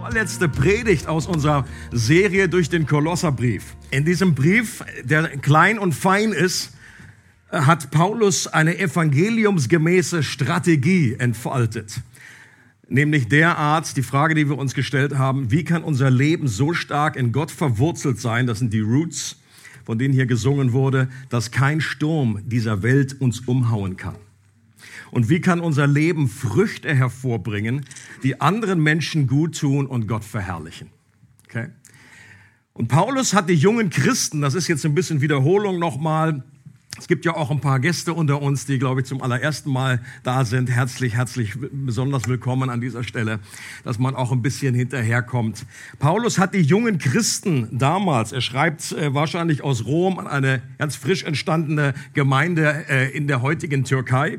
vorletzte Predigt aus unserer Serie durch den Kolosserbrief. In diesem Brief, der klein und fein ist, hat Paulus eine evangeliumsgemäße Strategie entfaltet. Nämlich derart, die Frage, die wir uns gestellt haben, wie kann unser Leben so stark in Gott verwurzelt sein, das sind die Roots, von denen hier gesungen wurde, dass kein Sturm dieser Welt uns umhauen kann. Und wie kann unser Leben Früchte hervorbringen, die anderen Menschen gut tun und Gott verherrlichen? Okay? Und Paulus hat die jungen Christen, das ist jetzt ein bisschen Wiederholung nochmal, es gibt ja auch ein paar Gäste unter uns, die, glaube ich, zum allerersten Mal da sind. Herzlich, herzlich besonders willkommen an dieser Stelle, dass man auch ein bisschen hinterherkommt. Paulus hat die jungen Christen damals, er schreibt äh, wahrscheinlich aus Rom an eine ganz frisch entstandene Gemeinde äh, in der heutigen Türkei.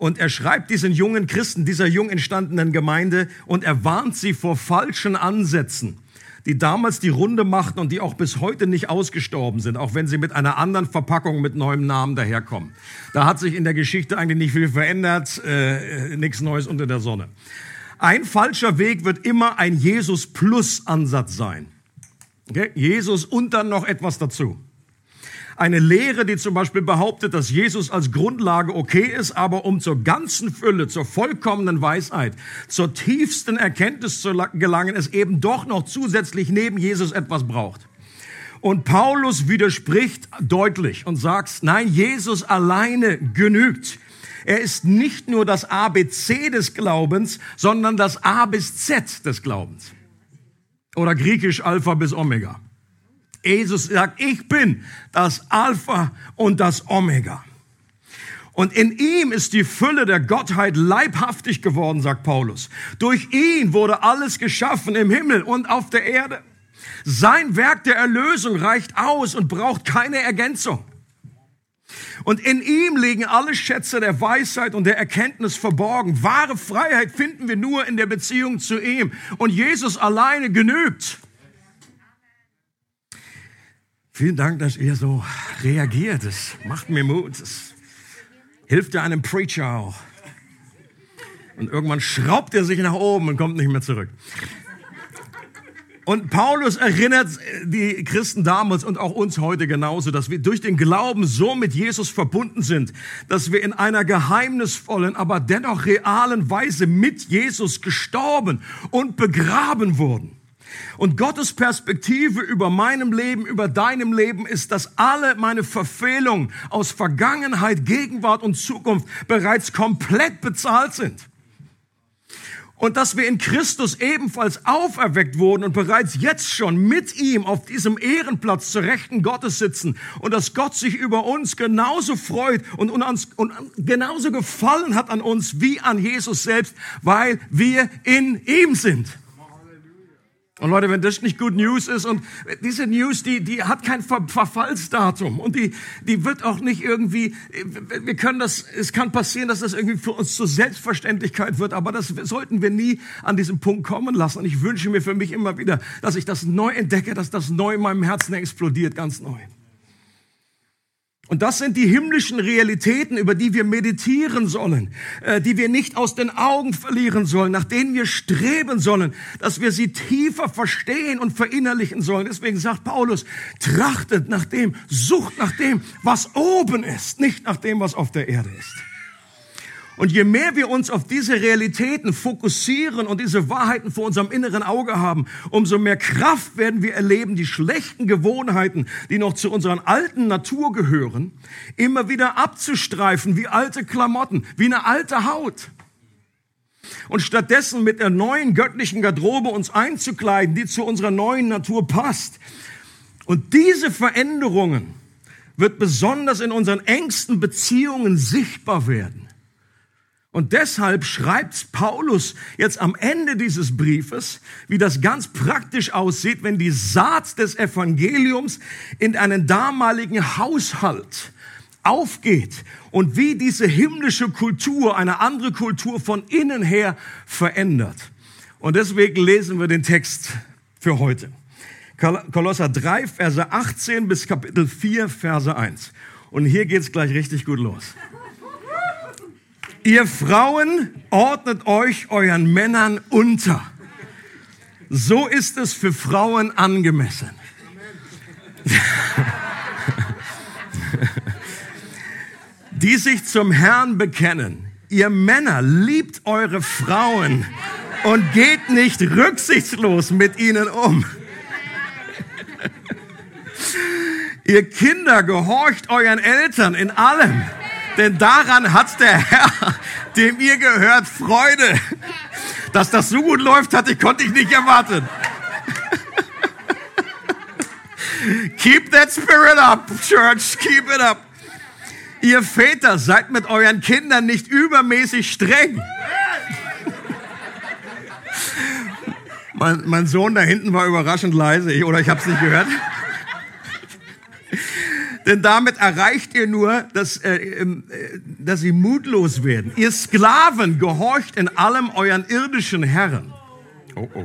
Und er schreibt diesen jungen Christen, dieser jung entstandenen Gemeinde, und er warnt sie vor falschen Ansätzen, die damals die Runde machten und die auch bis heute nicht ausgestorben sind, auch wenn sie mit einer anderen Verpackung mit neuem Namen daherkommen. Da hat sich in der Geschichte eigentlich nicht viel verändert, äh, nichts Neues unter der Sonne. Ein falscher Weg wird immer ein Jesus-Plus-Ansatz sein. Okay? Jesus und dann noch etwas dazu. Eine Lehre, die zum Beispiel behauptet, dass Jesus als Grundlage okay ist, aber um zur ganzen Fülle, zur vollkommenen Weisheit, zur tiefsten Erkenntnis zu gelangen, es eben doch noch zusätzlich neben Jesus etwas braucht. Und Paulus widerspricht deutlich und sagt, nein, Jesus alleine genügt. Er ist nicht nur das ABC des Glaubens, sondern das A bis Z des Glaubens. Oder griechisch Alpha bis Omega. Jesus sagt, ich bin das Alpha und das Omega. Und in ihm ist die Fülle der Gottheit leibhaftig geworden, sagt Paulus. Durch ihn wurde alles geschaffen im Himmel und auf der Erde. Sein Werk der Erlösung reicht aus und braucht keine Ergänzung. Und in ihm liegen alle Schätze der Weisheit und der Erkenntnis verborgen. Wahre Freiheit finden wir nur in der Beziehung zu ihm. Und Jesus alleine genügt. Vielen Dank, dass ihr so reagiert. Es macht mir Mut. Es hilft ja einem Preacher auch. Und irgendwann schraubt er sich nach oben und kommt nicht mehr zurück. Und Paulus erinnert die Christen damals und auch uns heute genauso, dass wir durch den Glauben so mit Jesus verbunden sind, dass wir in einer geheimnisvollen, aber dennoch realen Weise mit Jesus gestorben und begraben wurden. Und Gottes Perspektive über meinem Leben, über deinem Leben ist, dass alle meine Verfehlungen aus Vergangenheit, Gegenwart und Zukunft bereits komplett bezahlt sind. Und dass wir in Christus ebenfalls auferweckt wurden und bereits jetzt schon mit ihm auf diesem Ehrenplatz zur Rechten Gottes sitzen und dass Gott sich über uns genauso freut und, uns, und genauso gefallen hat an uns wie an Jesus selbst, weil wir in ihm sind. Und Leute, wenn das nicht Good News ist und diese News, die, die hat kein Ver Verfallsdatum und die, die wird auch nicht irgendwie, wir können das, es kann passieren, dass das irgendwie für uns zur Selbstverständlichkeit wird, aber das sollten wir nie an diesem Punkt kommen lassen. Und ich wünsche mir für mich immer wieder, dass ich das neu entdecke, dass das neu in meinem Herzen explodiert, ganz neu. Und das sind die himmlischen Realitäten, über die wir meditieren sollen, äh, die wir nicht aus den Augen verlieren sollen, nach denen wir streben sollen, dass wir sie tiefer verstehen und verinnerlichen sollen. Deswegen sagt Paulus, trachtet nach dem, sucht nach dem, was oben ist, nicht nach dem, was auf der Erde ist. Und je mehr wir uns auf diese Realitäten fokussieren und diese Wahrheiten vor unserem inneren Auge haben, umso mehr Kraft werden wir erleben, die schlechten Gewohnheiten, die noch zu unserer alten Natur gehören, immer wieder abzustreifen wie alte Klamotten, wie eine alte Haut. Und stattdessen mit der neuen göttlichen Garderobe uns einzukleiden, die zu unserer neuen Natur passt. Und diese Veränderungen wird besonders in unseren engsten Beziehungen sichtbar werden. Und deshalb schreibt Paulus jetzt am Ende dieses Briefes, wie das ganz praktisch aussieht, wenn die Saat des Evangeliums in einen damaligen Haushalt aufgeht und wie diese himmlische Kultur eine andere Kultur von innen her verändert. Und deswegen lesen wir den Text für heute. Kolosser 3, Verse 18 bis Kapitel 4, Verse 1. Und hier geht's gleich richtig gut los. Ihr Frauen ordnet euch euren Männern unter. so ist es für Frauen angemessen. Die sich zum Herrn bekennen. Ihr Männer liebt eure Frauen und geht nicht rücksichtslos mit ihnen um. Ihr Kinder gehorcht euren Eltern in allem, denn daran hat der Herr, dem ihr gehört, Freude. Dass das so gut läuft, hatte ich, konnte ich nicht erwarten. Keep that spirit up, Church, keep it up. Ihr Väter seid mit euren Kindern nicht übermäßig streng. Mein, mein Sohn da hinten war überraschend leise, oder ich habe es nicht gehört. Denn damit erreicht ihr nur, dass, äh, äh, dass sie mutlos werden. Ihr Sklaven gehorcht in allem euren irdischen Herren. Oh oh.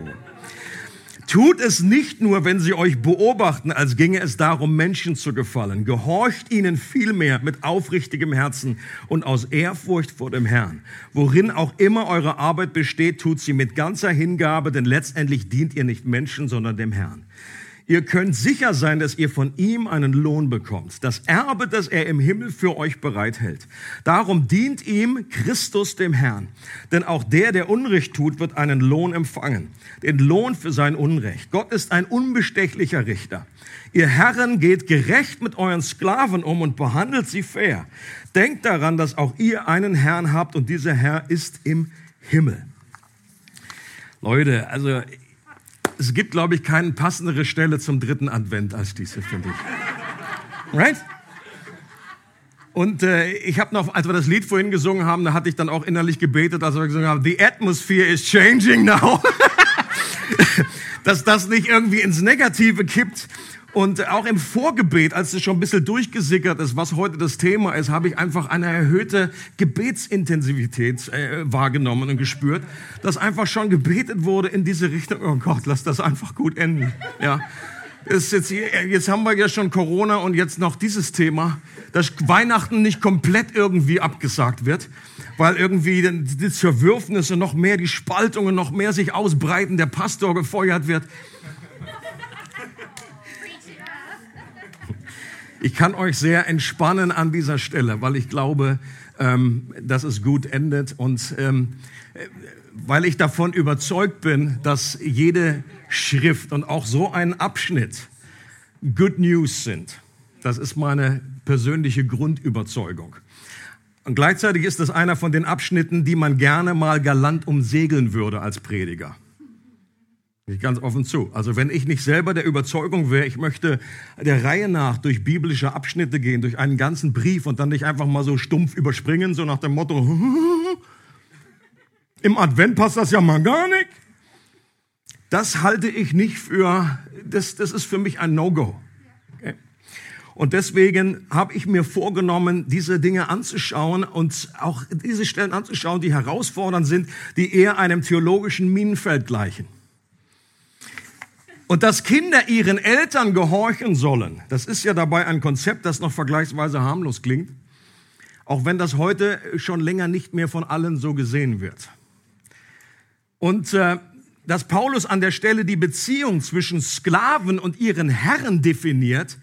Tut es nicht nur, wenn sie euch beobachten, als ginge es darum, Menschen zu gefallen. Gehorcht ihnen vielmehr mit aufrichtigem Herzen und aus Ehrfurcht vor dem Herrn. Worin auch immer eure Arbeit besteht, tut sie mit ganzer Hingabe, denn letztendlich dient ihr nicht Menschen, sondern dem Herrn. Ihr könnt sicher sein, dass ihr von ihm einen Lohn bekommt. Das Erbe, das er im Himmel für euch bereithält. Darum dient ihm Christus dem Herrn. Denn auch der, der Unrecht tut, wird einen Lohn empfangen. Den Lohn für sein Unrecht. Gott ist ein unbestechlicher Richter. Ihr Herren geht gerecht mit euren Sklaven um und behandelt sie fair. Denkt daran, dass auch ihr einen Herrn habt und dieser Herr ist im Himmel. Leute, also es gibt, glaube ich, keine passendere Stelle zum dritten Advent als diese, finde ich. Right? Und äh, ich habe noch, als wir das Lied vorhin gesungen haben, da hatte ich dann auch innerlich gebetet, als wir gesungen haben, The atmosphere is changing now. Dass das nicht irgendwie ins Negative kippt. Und auch im Vorgebet, als es schon ein bisschen durchgesickert ist, was heute das Thema ist, habe ich einfach eine erhöhte Gebetsintensivität äh, wahrgenommen und gespürt, dass einfach schon gebetet wurde in diese Richtung. Oh Gott, lass das einfach gut enden. Ja. Ist jetzt, jetzt haben wir ja schon Corona und jetzt noch dieses Thema, dass Weihnachten nicht komplett irgendwie abgesagt wird, weil irgendwie die Zerwürfnisse noch mehr, die Spaltungen noch mehr sich ausbreiten, der Pastor gefeuert wird. Ich kann euch sehr entspannen an dieser Stelle, weil ich glaube, ähm, dass es gut endet und ähm, weil ich davon überzeugt bin, dass jede Schrift und auch so ein Abschnitt Good News sind. Das ist meine persönliche Grundüberzeugung. Und gleichzeitig ist das einer von den Abschnitten, die man gerne mal galant umsegeln würde als Prediger. Ich ganz offen zu. Also wenn ich nicht selber der Überzeugung wäre, ich möchte der Reihe nach durch biblische Abschnitte gehen, durch einen ganzen Brief und dann nicht einfach mal so stumpf überspringen, so nach dem Motto, im Advent passt das ja mal gar nicht. Das halte ich nicht für, das, das ist für mich ein No-Go. Okay? Und deswegen habe ich mir vorgenommen, diese Dinge anzuschauen und auch diese Stellen anzuschauen, die herausfordernd sind, die eher einem theologischen Minenfeld gleichen. Und dass Kinder ihren Eltern gehorchen sollen, das ist ja dabei ein Konzept, das noch vergleichsweise harmlos klingt, auch wenn das heute schon länger nicht mehr von allen so gesehen wird. Und äh, dass Paulus an der Stelle die Beziehung zwischen Sklaven und ihren Herren definiert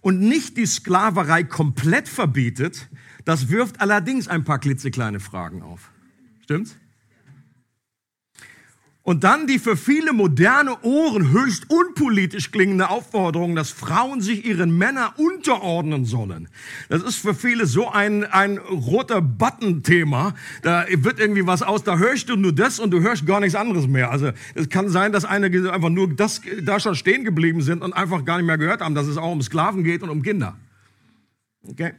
und nicht die Sklaverei komplett verbietet, das wirft allerdings ein paar klitzekleine Fragen auf. Stimmt's? Und dann die für viele moderne Ohren höchst unpolitisch klingende Aufforderung, dass Frauen sich ihren Männern unterordnen sollen. Das ist für viele so ein, ein roter Button-Thema. Da wird irgendwie was aus, da hörst du nur das und du hörst gar nichts anderes mehr. Also es kann sein, dass einige einfach nur das, da schon stehen geblieben sind und einfach gar nicht mehr gehört haben, dass es auch um Sklaven geht und um Kinder. Okay?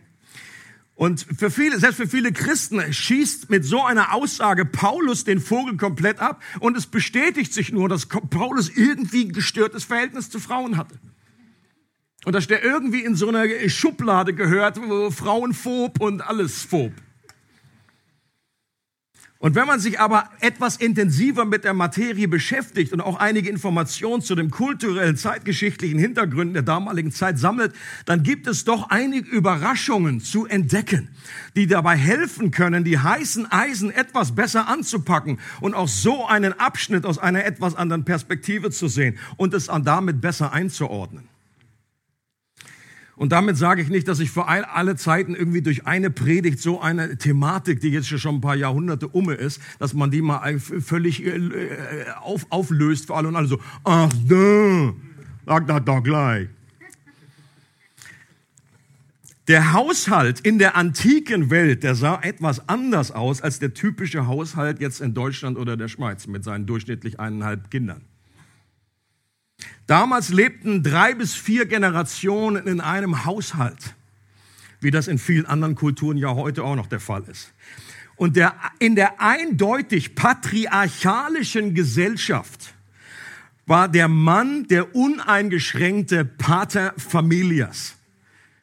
Und für viele, selbst für viele Christen schießt mit so einer Aussage Paulus den Vogel komplett ab und es bestätigt sich nur, dass Paulus irgendwie ein gestörtes Verhältnis zu Frauen hatte. Und dass der irgendwie in so einer Schublade gehört, Frauenphob und alles phob. Und wenn man sich aber etwas intensiver mit der Materie beschäftigt und auch einige Informationen zu dem kulturellen, zeitgeschichtlichen Hintergründen der damaligen Zeit sammelt, dann gibt es doch einige Überraschungen zu entdecken, die dabei helfen können, die heißen Eisen etwas besser anzupacken und auch so einen Abschnitt aus einer etwas anderen Perspektive zu sehen und es damit besser einzuordnen. Und damit sage ich nicht, dass ich für alle Zeiten irgendwie durch eine Predigt so eine Thematik, die jetzt schon ein paar Jahrhunderte umme ist, dass man die mal völlig äh, auf, auflöst für alle und alle so, ach da, sag das doch gleich. Der Haushalt in der antiken Welt, der sah etwas anders aus als der typische Haushalt jetzt in Deutschland oder der Schweiz mit seinen durchschnittlich eineinhalb Kindern. Damals lebten drei bis vier Generationen in einem Haushalt, wie das in vielen anderen Kulturen ja heute auch noch der Fall ist. Und der, in der eindeutig patriarchalischen Gesellschaft war der Mann der uneingeschränkte Pater Familias,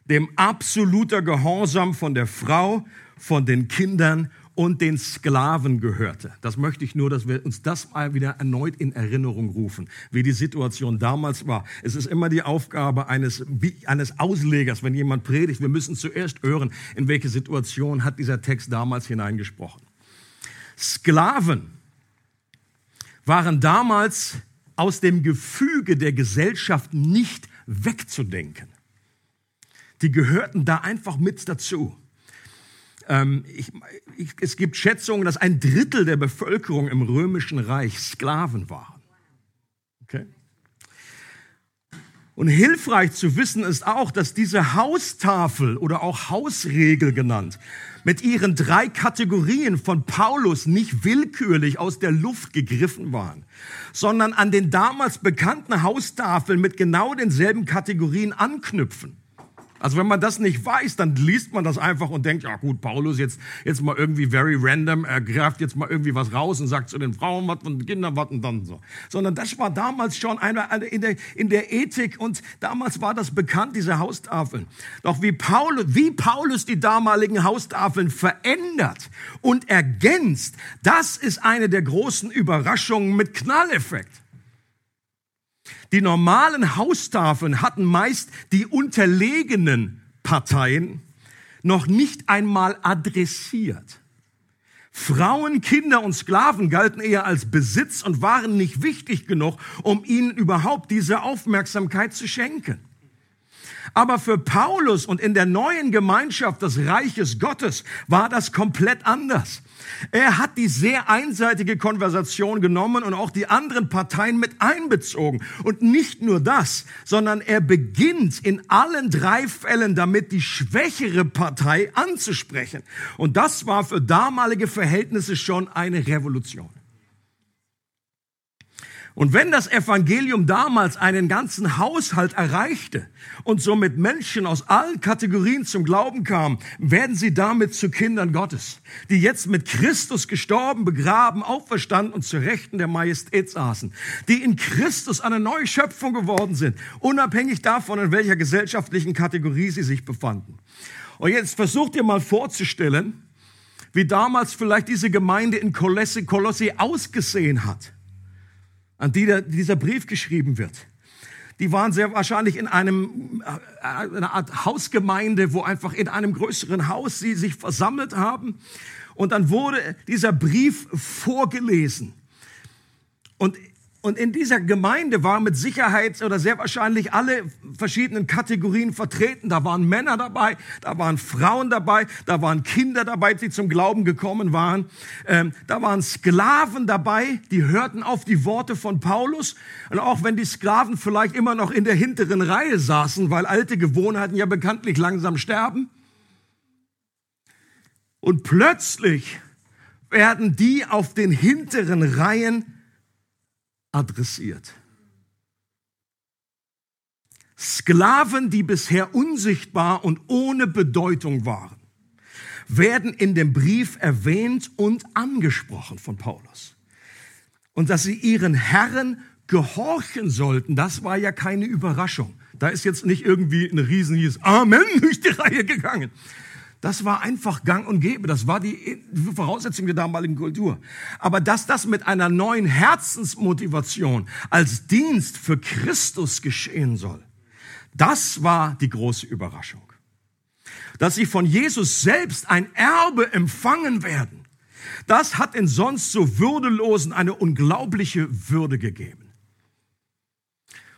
dem absoluter Gehorsam von der Frau, von den Kindern und den Sklaven gehörte. Das möchte ich nur, dass wir uns das mal wieder erneut in Erinnerung rufen, wie die Situation damals war. Es ist immer die Aufgabe eines, eines Auslegers, wenn jemand predigt. Wir müssen zuerst hören, in welche Situation hat dieser Text damals hineingesprochen. Sklaven waren damals aus dem Gefüge der Gesellschaft nicht wegzudenken. Die gehörten da einfach mit dazu. Ähm, ich, ich, es gibt Schätzungen, dass ein Drittel der Bevölkerung im römischen Reich Sklaven waren. Okay? Und hilfreich zu wissen ist auch, dass diese Haustafel oder auch Hausregel genannt mit ihren drei Kategorien von Paulus nicht willkürlich aus der Luft gegriffen waren, sondern an den damals bekannten Haustafeln mit genau denselben Kategorien anknüpfen. Also wenn man das nicht weiß, dann liest man das einfach und denkt, ja gut, Paulus jetzt, jetzt mal irgendwie very random, er greift jetzt mal irgendwie was raus und sagt zu den Frauen was und Kindern was und dann so. Sondern das war damals schon eine, eine in, der, in der Ethik und damals war das bekannt, diese Haustafeln. Doch wie Paulus, wie Paulus die damaligen Haustafeln verändert und ergänzt, das ist eine der großen Überraschungen mit Knalleffekt. Die normalen Haustafeln hatten meist die unterlegenen Parteien noch nicht einmal adressiert. Frauen, Kinder und Sklaven galten eher als Besitz und waren nicht wichtig genug, um ihnen überhaupt diese Aufmerksamkeit zu schenken. Aber für Paulus und in der neuen Gemeinschaft des Reiches Gottes war das komplett anders. Er hat die sehr einseitige Konversation genommen und auch die anderen Parteien mit einbezogen. Und nicht nur das, sondern er beginnt in allen drei Fällen damit, die schwächere Partei anzusprechen. Und das war für damalige Verhältnisse schon eine Revolution. Und wenn das Evangelium damals einen ganzen Haushalt erreichte und somit Menschen aus allen Kategorien zum Glauben kamen, werden sie damit zu Kindern Gottes, die jetzt mit Christus gestorben, begraben, auferstanden und zu Rechten der Majestät saßen, die in Christus eine neue Schöpfung geworden sind, unabhängig davon, in welcher gesellschaftlichen Kategorie sie sich befanden. Und jetzt versucht ihr mal vorzustellen, wie damals vielleicht diese Gemeinde in Kolosse, Kolosse ausgesehen hat an die der, dieser Brief geschrieben wird. Die waren sehr wahrscheinlich in einem, äh, einer Art Hausgemeinde, wo einfach in einem größeren Haus sie sich versammelt haben. Und dann wurde dieser Brief vorgelesen. Und und in dieser Gemeinde waren mit Sicherheit oder sehr wahrscheinlich alle verschiedenen Kategorien vertreten. Da waren Männer dabei, da waren Frauen dabei, da waren Kinder dabei, die zum Glauben gekommen waren. Ähm, da waren Sklaven dabei, die hörten auf die Worte von Paulus. Und auch wenn die Sklaven vielleicht immer noch in der hinteren Reihe saßen, weil alte Gewohnheiten ja bekanntlich langsam sterben. Und plötzlich werden die auf den hinteren Reihen adressiert. Sklaven, die bisher unsichtbar und ohne Bedeutung waren, werden in dem Brief erwähnt und angesprochen von Paulus. Und dass sie ihren Herren gehorchen sollten, das war ja keine Überraschung. Da ist jetzt nicht irgendwie ein riesiges Amen durch die Reihe gegangen. Das war einfach gang und gäbe. Das war die Voraussetzung der damaligen Kultur. Aber dass das mit einer neuen Herzensmotivation als Dienst für Christus geschehen soll, das war die große Überraschung. Dass sie von Jesus selbst ein Erbe empfangen werden, das hat den sonst so Würdelosen eine unglaubliche Würde gegeben.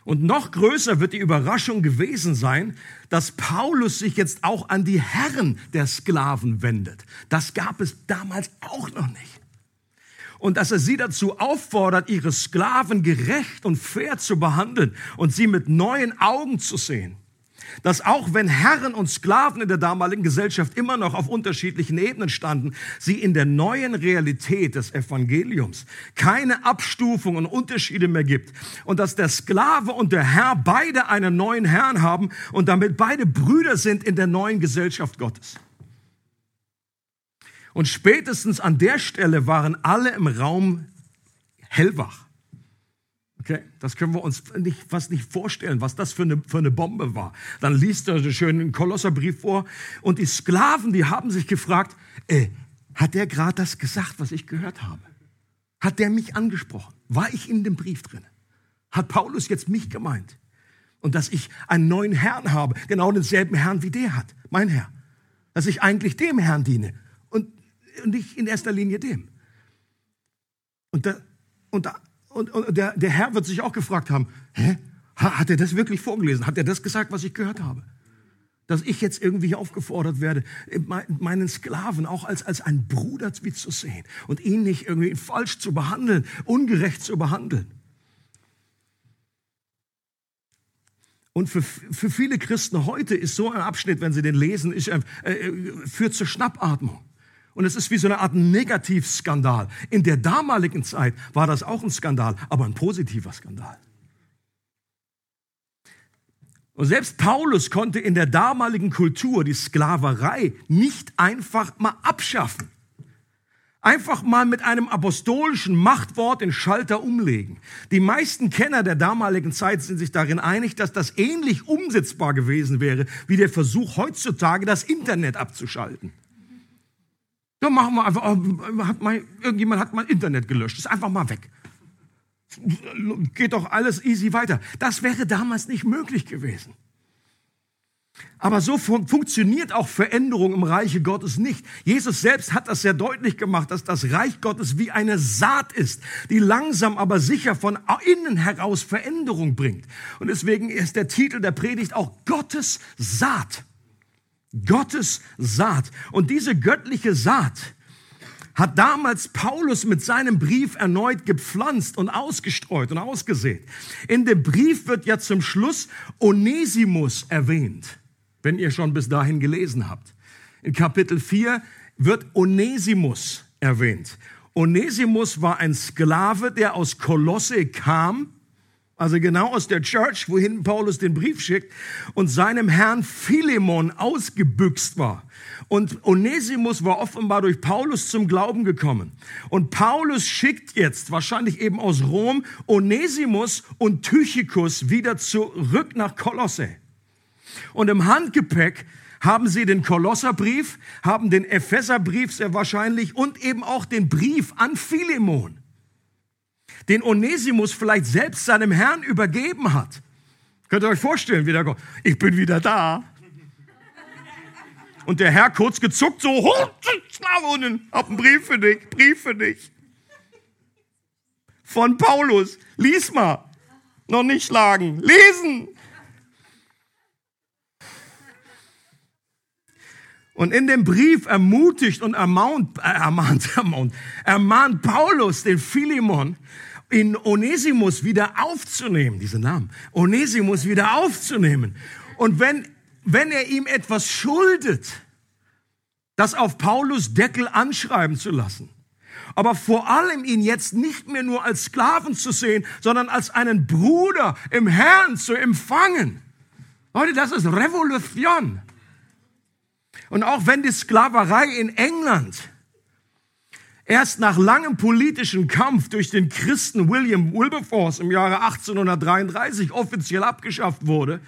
Und noch größer wird die Überraschung gewesen sein, dass Paulus sich jetzt auch an die Herren der Sklaven wendet. Das gab es damals auch noch nicht. Und dass er sie dazu auffordert, ihre Sklaven gerecht und fair zu behandeln und sie mit neuen Augen zu sehen dass auch wenn Herren und Sklaven in der damaligen Gesellschaft immer noch auf unterschiedlichen Ebenen standen, sie in der neuen Realität des Evangeliums keine Abstufung und Unterschiede mehr gibt und dass der Sklave und der Herr beide einen neuen Herrn haben und damit beide Brüder sind in der neuen Gesellschaft Gottes. Und spätestens an der Stelle waren alle im Raum hellwach. Okay, das können wir uns nicht, fast nicht vorstellen, was das für eine, für eine Bombe war. Dann liest er den schönen Kolosserbrief vor und die Sklaven, die haben sich gefragt, äh, hat der gerade das gesagt, was ich gehört habe? Hat der mich angesprochen? War ich in dem Brief drin? Hat Paulus jetzt mich gemeint? Und dass ich einen neuen Herrn habe, genau denselben Herrn wie der hat, mein Herr. Dass ich eigentlich dem Herrn diene und nicht in erster Linie dem. Und da, und da und, und der, der Herr wird sich auch gefragt haben, hä? Hat er das wirklich vorgelesen? Hat er das gesagt, was ich gehört habe? Dass ich jetzt irgendwie aufgefordert werde, meinen Sklaven auch als, als ein Bruder zu sehen und ihn nicht irgendwie falsch zu behandeln, ungerecht zu behandeln. Und für, für viele Christen heute ist so ein Abschnitt, wenn sie den lesen, ist, äh, äh führt zur Schnappatmung. Und es ist wie so eine Art Negativskandal. In der damaligen Zeit war das auch ein Skandal, aber ein positiver Skandal. Und selbst Paulus konnte in der damaligen Kultur die Sklaverei nicht einfach mal abschaffen. Einfach mal mit einem apostolischen Machtwort den Schalter umlegen. Die meisten Kenner der damaligen Zeit sind sich darin einig, dass das ähnlich umsetzbar gewesen wäre wie der Versuch heutzutage, das Internet abzuschalten. Ja, machen wir einfach, oh, hat mal, irgendjemand hat mein Internet gelöscht, ist einfach mal weg. Geht doch alles easy weiter. Das wäre damals nicht möglich gewesen. Aber so fun funktioniert auch Veränderung im Reiche Gottes nicht. Jesus selbst hat das sehr deutlich gemacht, dass das Reich Gottes wie eine Saat ist, die langsam aber sicher von innen heraus Veränderung bringt. Und deswegen ist der Titel der Predigt auch Gottes Saat. Gottes Saat. Und diese göttliche Saat hat damals Paulus mit seinem Brief erneut gepflanzt und ausgestreut und ausgesät. In dem Brief wird ja zum Schluss Onesimus erwähnt, wenn ihr schon bis dahin gelesen habt. In Kapitel 4 wird Onesimus erwähnt. Onesimus war ein Sklave, der aus Kolosse kam also genau aus der Church, wohin Paulus den Brief schickt, und seinem Herrn Philemon ausgebüxt war. Und Onesimus war offenbar durch Paulus zum Glauben gekommen. Und Paulus schickt jetzt, wahrscheinlich eben aus Rom, Onesimus und Tychicus wieder zurück nach Kolosse. Und im Handgepäck haben sie den Kolosserbrief, haben den Epheserbrief sehr wahrscheinlich und eben auch den Brief an Philemon den Onesimus vielleicht selbst seinem Herrn übergeben hat. Könnt ihr euch vorstellen, wie der Gott, ich bin wieder da. Und der Herr kurz gezuckt, so, hab einen Brief für dich, Brief für dich. Von Paulus, lies mal. Noch nicht schlagen, lesen. Und in dem Brief ermutigt und ermahnt, äh, ermahnt, ermahnt, ermahnt Paulus den Philemon, in Onesimus wieder aufzunehmen, diese Namen, Onesimus wieder aufzunehmen. Und wenn, wenn er ihm etwas schuldet, das auf Paulus Deckel anschreiben zu lassen. Aber vor allem ihn jetzt nicht mehr nur als Sklaven zu sehen, sondern als einen Bruder im Herrn zu empfangen. Leute, das ist Revolution. Und auch wenn die Sklaverei in England erst nach langem politischen Kampf durch den Christen William Wilberforce im Jahre 1833 offiziell abgeschafft wurde,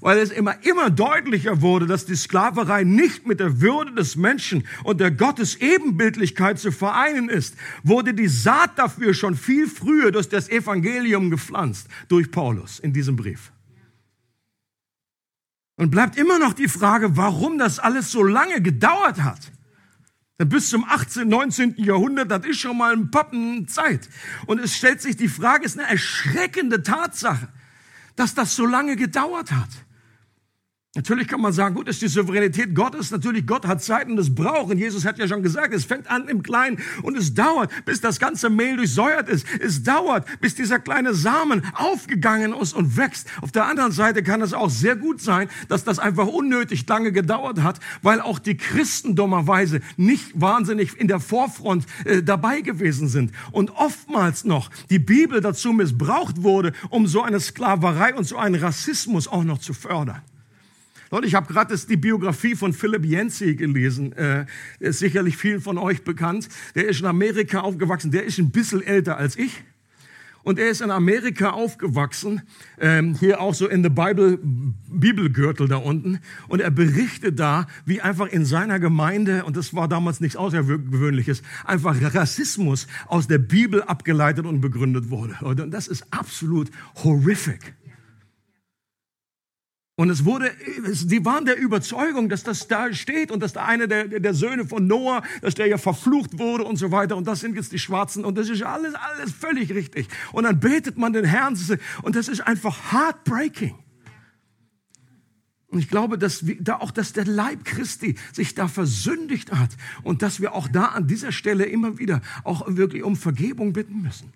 weil es immer, immer deutlicher wurde, dass die Sklaverei nicht mit der Würde des Menschen und der Gottes Ebenbildlichkeit zu vereinen ist, wurde die Saat dafür schon viel früher durch das Evangelium gepflanzt, durch Paulus in diesem Brief. Und bleibt immer noch die Frage, warum das alles so lange gedauert hat. Bis zum 18., 19. Jahrhundert, das ist schon mal ein Pappen Zeit. Und es stellt sich die Frage, es ist eine erschreckende Tatsache, dass das so lange gedauert hat. Natürlich kann man sagen, gut, ist die Souveränität Gottes. Natürlich, Gott hat Zeiten des Brauchen. Jesus hat ja schon gesagt, es fängt an im Kleinen und es dauert, bis das ganze Mehl durchsäuert ist. Es dauert, bis dieser kleine Samen aufgegangen ist und wächst. Auf der anderen Seite kann es auch sehr gut sein, dass das einfach unnötig lange gedauert hat, weil auch die Christen dummerweise nicht wahnsinnig in der Vorfront äh, dabei gewesen sind und oftmals noch die Bibel dazu missbraucht wurde, um so eine Sklaverei und so einen Rassismus auch noch zu fördern. Leute, ich habe gerade die Biografie von Philip Yancey gelesen. Äh, ist sicherlich vielen von euch bekannt. Der ist in Amerika aufgewachsen. Der ist ein bisschen älter als ich. Und er ist in Amerika aufgewachsen, ähm, hier auch so in the Bible, Bibelgürtel da unten. Und er berichtet da, wie einfach in seiner Gemeinde, und das war damals nichts Außergewöhnliches, einfach Rassismus aus der Bibel abgeleitet und begründet wurde. Und das ist absolut horrific. Und es wurde, sie waren der Überzeugung, dass das da steht und dass da einer der, der Söhne von Noah, dass der ja verflucht wurde und so weiter. Und das sind jetzt die Schwarzen und das ist alles, alles völlig richtig. Und dann betet man den Herrn und das ist einfach heartbreaking. Und ich glaube, dass wir, da auch, dass der Leib Christi sich da versündigt hat und dass wir auch da an dieser Stelle immer wieder auch wirklich um Vergebung bitten müssen.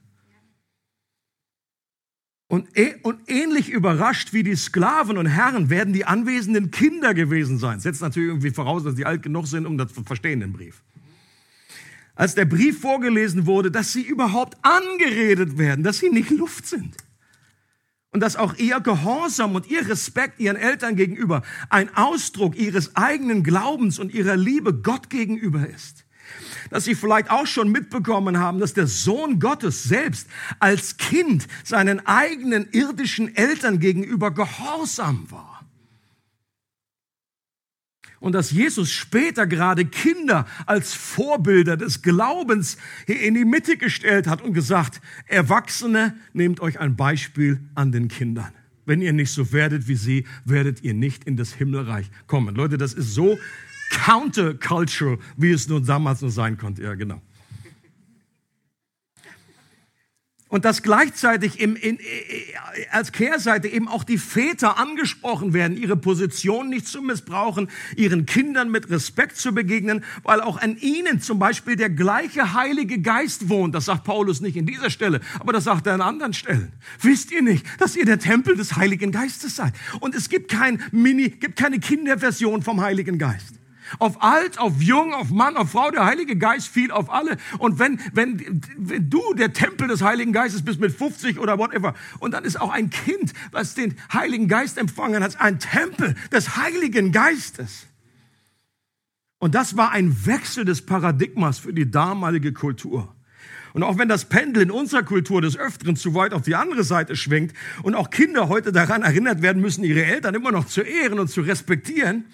Und, und ähnlich überrascht wie die Sklaven und Herren werden die anwesenden Kinder gewesen sein. Setzt natürlich irgendwie voraus, dass sie alt genug sind, um das zu verstehen, den Brief. Als der Brief vorgelesen wurde, dass sie überhaupt angeredet werden, dass sie nicht Luft sind. Und dass auch ihr Gehorsam und ihr Respekt ihren Eltern gegenüber ein Ausdruck ihres eigenen Glaubens und ihrer Liebe Gott gegenüber ist dass Sie vielleicht auch schon mitbekommen haben, dass der Sohn Gottes selbst als Kind seinen eigenen irdischen Eltern gegenüber gehorsam war. Und dass Jesus später gerade Kinder als Vorbilder des Glaubens in die Mitte gestellt hat und gesagt, Erwachsene, nehmt euch ein Beispiel an den Kindern. Wenn ihr nicht so werdet wie sie, werdet ihr nicht in das Himmelreich kommen. Leute, das ist so countercultural, wie es nur damals nur sein konnte. Ja, genau. Und dass gleichzeitig im, in, als Kehrseite eben auch die Väter angesprochen werden, ihre Position nicht zu missbrauchen, ihren Kindern mit Respekt zu begegnen, weil auch an ihnen zum Beispiel der gleiche Heilige Geist wohnt. Das sagt Paulus nicht in dieser Stelle, aber das sagt er an anderen Stellen. Wisst ihr nicht, dass ihr der Tempel des Heiligen Geistes seid? Und es gibt kein Mini, gibt keine Kinderversion vom Heiligen Geist. Auf alt, auf jung, auf Mann, auf Frau, der Heilige Geist fiel auf alle. Und wenn, wenn, wenn du der Tempel des Heiligen Geistes bist mit 50 oder whatever, und dann ist auch ein Kind, was den Heiligen Geist empfangen hat, ein Tempel des Heiligen Geistes. Und das war ein Wechsel des Paradigmas für die damalige Kultur. Und auch wenn das Pendel in unserer Kultur des Öfteren zu weit auf die andere Seite schwenkt und auch Kinder heute daran erinnert werden müssen, ihre Eltern immer noch zu ehren und zu respektieren,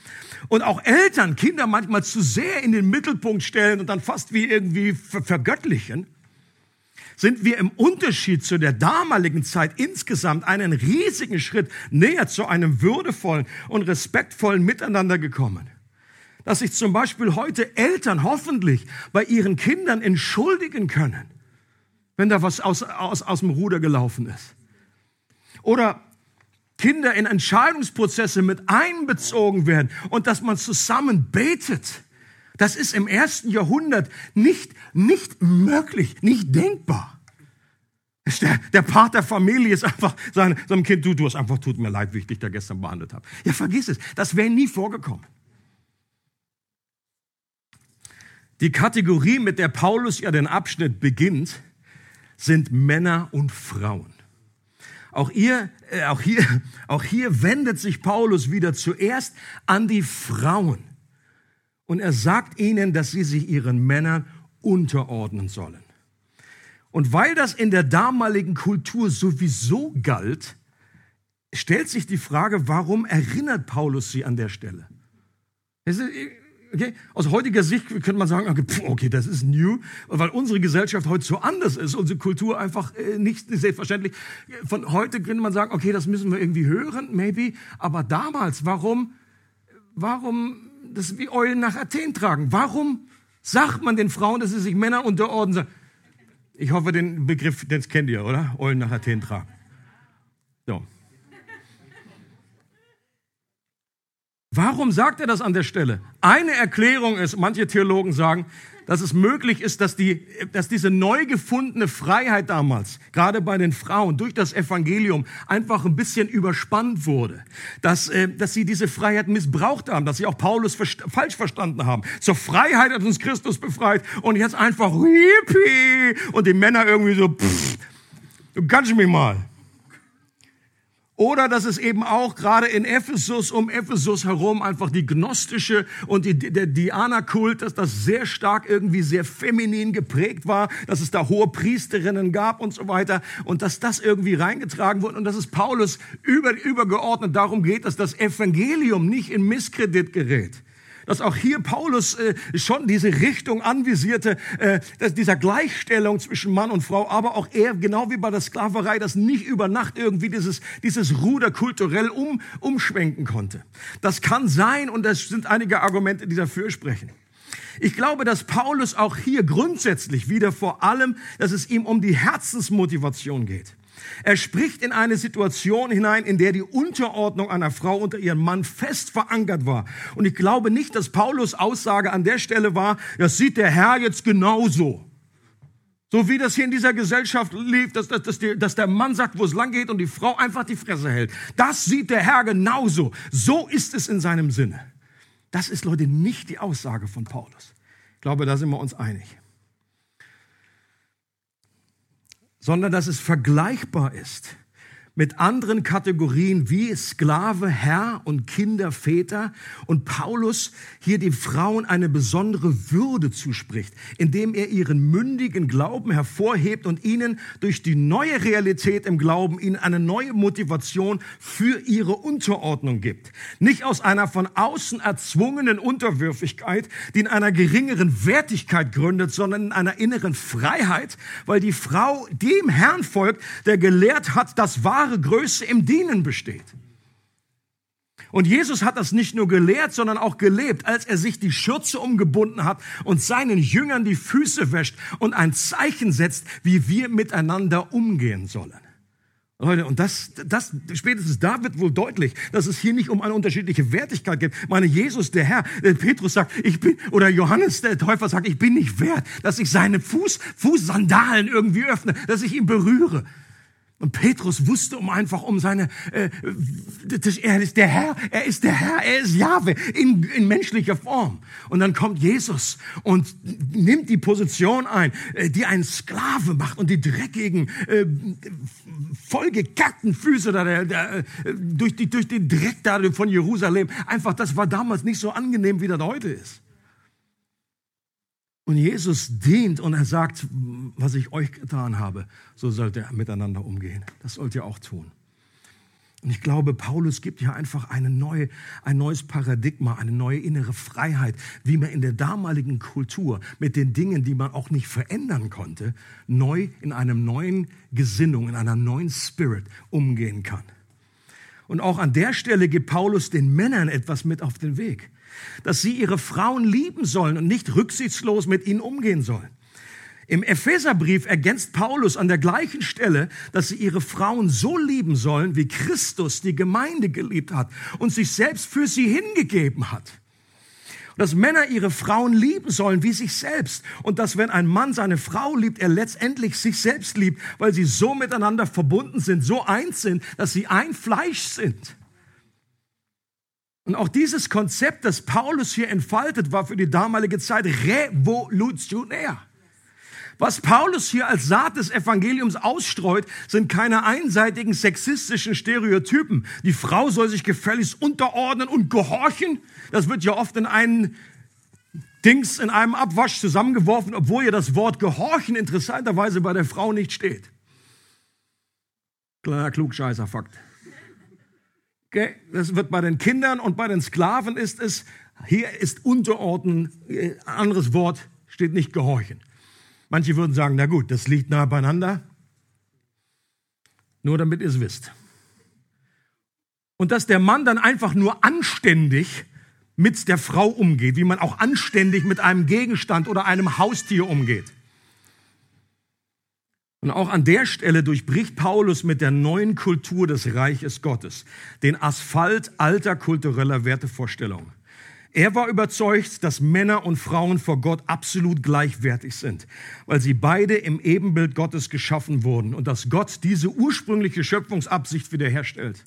und auch Eltern Kinder manchmal zu sehr in den Mittelpunkt stellen und dann fast wie irgendwie vergöttlichen, sind wir im Unterschied zu der damaligen Zeit insgesamt einen riesigen Schritt näher zu einem würdevollen und respektvollen Miteinander gekommen. Dass sich zum Beispiel heute Eltern hoffentlich bei ihren Kindern entschuldigen können, wenn da was aus, aus, aus dem Ruder gelaufen ist. Oder Kinder in Entscheidungsprozesse mit einbezogen werden und dass man zusammen betet. Das ist im ersten Jahrhundert nicht, nicht möglich, nicht denkbar. Der, der Part der Familie ist einfach seinem, seinem Kind, du, du hast einfach, tut mir leid, wie ich dich da gestern behandelt habe. Ja, vergiss es. Das wäre nie vorgekommen. Die Kategorie, mit der Paulus ja den Abschnitt beginnt, sind Männer und Frauen. Auch, ihr, äh, auch, hier, auch hier wendet sich Paulus wieder zuerst an die Frauen. Und er sagt ihnen, dass sie sich ihren Männern unterordnen sollen. Und weil das in der damaligen Kultur sowieso galt, stellt sich die Frage, warum erinnert Paulus sie an der Stelle? Okay? Aus heutiger Sicht könnte man sagen, okay, das ist new, weil unsere Gesellschaft heute so anders ist, unsere Kultur einfach äh, nicht selbstverständlich. Von heute könnte man sagen, okay, das müssen wir irgendwie hören, maybe. Aber damals, warum, warum das wie Eulen nach Athen tragen? Warum sagt man den Frauen, dass sie sich Männern unterordnen? Ich hoffe, den Begriff, den kennt ihr, oder? Eulen nach Athen tragen. So. Warum sagt er das an der Stelle? Eine Erklärung ist, manche Theologen sagen, dass es möglich ist, dass, die, dass diese neu gefundene Freiheit damals, gerade bei den Frauen, durch das Evangelium einfach ein bisschen überspannt wurde. Dass, äh, dass sie diese Freiheit missbraucht haben, dass sie auch Paulus falsch verstanden haben. Zur Freiheit hat uns Christus befreit und jetzt einfach hippie und die Männer irgendwie so, pff, du kannst mich mal. Oder dass es eben auch gerade in Ephesus, um Ephesus herum einfach die gnostische und die, der Diana-Kult, dass das sehr stark irgendwie sehr feminin geprägt war, dass es da hohe Priesterinnen gab und so weiter und dass das irgendwie reingetragen wurde und dass es Paulus über, übergeordnet darum geht, dass das Evangelium nicht in Misskredit gerät dass auch hier Paulus äh, schon diese Richtung anvisierte, äh, dass dieser Gleichstellung zwischen Mann und Frau, aber auch er, genau wie bei der Sklaverei, das nicht über Nacht irgendwie dieses, dieses Ruder kulturell um, umschwenken konnte. Das kann sein und das sind einige Argumente, die dafür sprechen. Ich glaube, dass Paulus auch hier grundsätzlich wieder vor allem, dass es ihm um die Herzensmotivation geht. Er spricht in eine Situation hinein, in der die Unterordnung einer Frau unter ihrem Mann fest verankert war. Und ich glaube nicht, dass Paulus Aussage an der Stelle war, das sieht der Herr jetzt genauso. So wie das hier in dieser Gesellschaft lief, dass, dass, dass, die, dass der Mann sagt, wo es lang geht und die Frau einfach die Fresse hält. Das sieht der Herr genauso. So ist es in seinem Sinne. Das ist, Leute, nicht die Aussage von Paulus. Ich glaube, da sind wir uns einig. Sondern dass es vergleichbar ist mit anderen Kategorien wie Sklave, Herr und Kinder, Väter. Und Paulus hier den Frauen eine besondere Würde zuspricht, indem er ihren mündigen Glauben hervorhebt und ihnen durch die neue Realität im Glauben ihnen eine neue Motivation für ihre Unterordnung gibt. Nicht aus einer von außen erzwungenen Unterwürfigkeit, die in einer geringeren Wertigkeit gründet, sondern in einer inneren Freiheit, weil die Frau dem Herrn folgt, der gelehrt hat, das wahre wahre Größe im Dienen besteht. Und Jesus hat das nicht nur gelehrt, sondern auch gelebt, als er sich die Schürze umgebunden hat und seinen Jüngern die Füße wäscht und ein Zeichen setzt, wie wir miteinander umgehen sollen. Leute, und das, das, spätestens da wird wohl deutlich, dass es hier nicht um eine unterschiedliche Wertigkeit geht. Meine Jesus, der Herr, der Petrus sagt, ich bin, oder Johannes, der Täufer sagt, ich bin nicht wert, dass ich seine Fuß, Fußsandalen irgendwie öffne, dass ich ihn berühre. Und Petrus wusste um einfach um seine, äh, er ist der Herr, er ist der Herr, er ist Jahwe in, in menschlicher Form. Und dann kommt Jesus und nimmt die Position ein, äh, die einen Sklave macht und die dreckigen, äh, vollgekackten Füße da, der, der, äh, durch, die, durch den Dreck da von Jerusalem. Einfach, das war damals nicht so angenehm, wie das heute ist. Und Jesus dient und er sagt, was ich euch getan habe, so sollt ihr miteinander umgehen. Das sollt ihr auch tun. Und ich glaube, Paulus gibt hier einfach eine neue, ein neues Paradigma, eine neue innere Freiheit, wie man in der damaligen Kultur mit den Dingen, die man auch nicht verändern konnte, neu in einem neuen Gesinnung, in einer neuen Spirit umgehen kann. Und auch an der Stelle gibt Paulus den Männern etwas mit auf den Weg dass sie ihre Frauen lieben sollen und nicht rücksichtslos mit ihnen umgehen sollen. Im Epheserbrief ergänzt Paulus an der gleichen Stelle, dass sie ihre Frauen so lieben sollen, wie Christus die Gemeinde geliebt hat und sich selbst für sie hingegeben hat. Und dass Männer ihre Frauen lieben sollen wie sich selbst. Und dass wenn ein Mann seine Frau liebt, er letztendlich sich selbst liebt, weil sie so miteinander verbunden sind, so eins sind, dass sie ein Fleisch sind. Und auch dieses Konzept, das Paulus hier entfaltet, war für die damalige Zeit revolutionär. Was Paulus hier als Saat des Evangeliums ausstreut, sind keine einseitigen sexistischen Stereotypen. Die Frau soll sich gefälligst unterordnen und gehorchen. Das wird ja oft in einen Dings in einem Abwasch zusammengeworfen, obwohl ihr das Wort gehorchen interessanterweise bei der Frau nicht steht. Kleiner klugscheißer Fakt. Okay? Das wird bei den Kindern und bei den Sklaven ist es, hier ist unterordnen, äh, anderes Wort steht nicht gehorchen. Manche würden sagen, na gut, das liegt nah beieinander. Nur damit ihr es wisst. Und dass der Mann dann einfach nur anständig mit der Frau umgeht, wie man auch anständig mit einem Gegenstand oder einem Haustier umgeht. Und auch an der Stelle durchbricht Paulus mit der neuen Kultur des Reiches Gottes den Asphalt alter kultureller Wertevorstellungen. Er war überzeugt, dass Männer und Frauen vor Gott absolut gleichwertig sind, weil sie beide im Ebenbild Gottes geschaffen wurden und dass Gott diese ursprüngliche Schöpfungsabsicht wiederherstellt.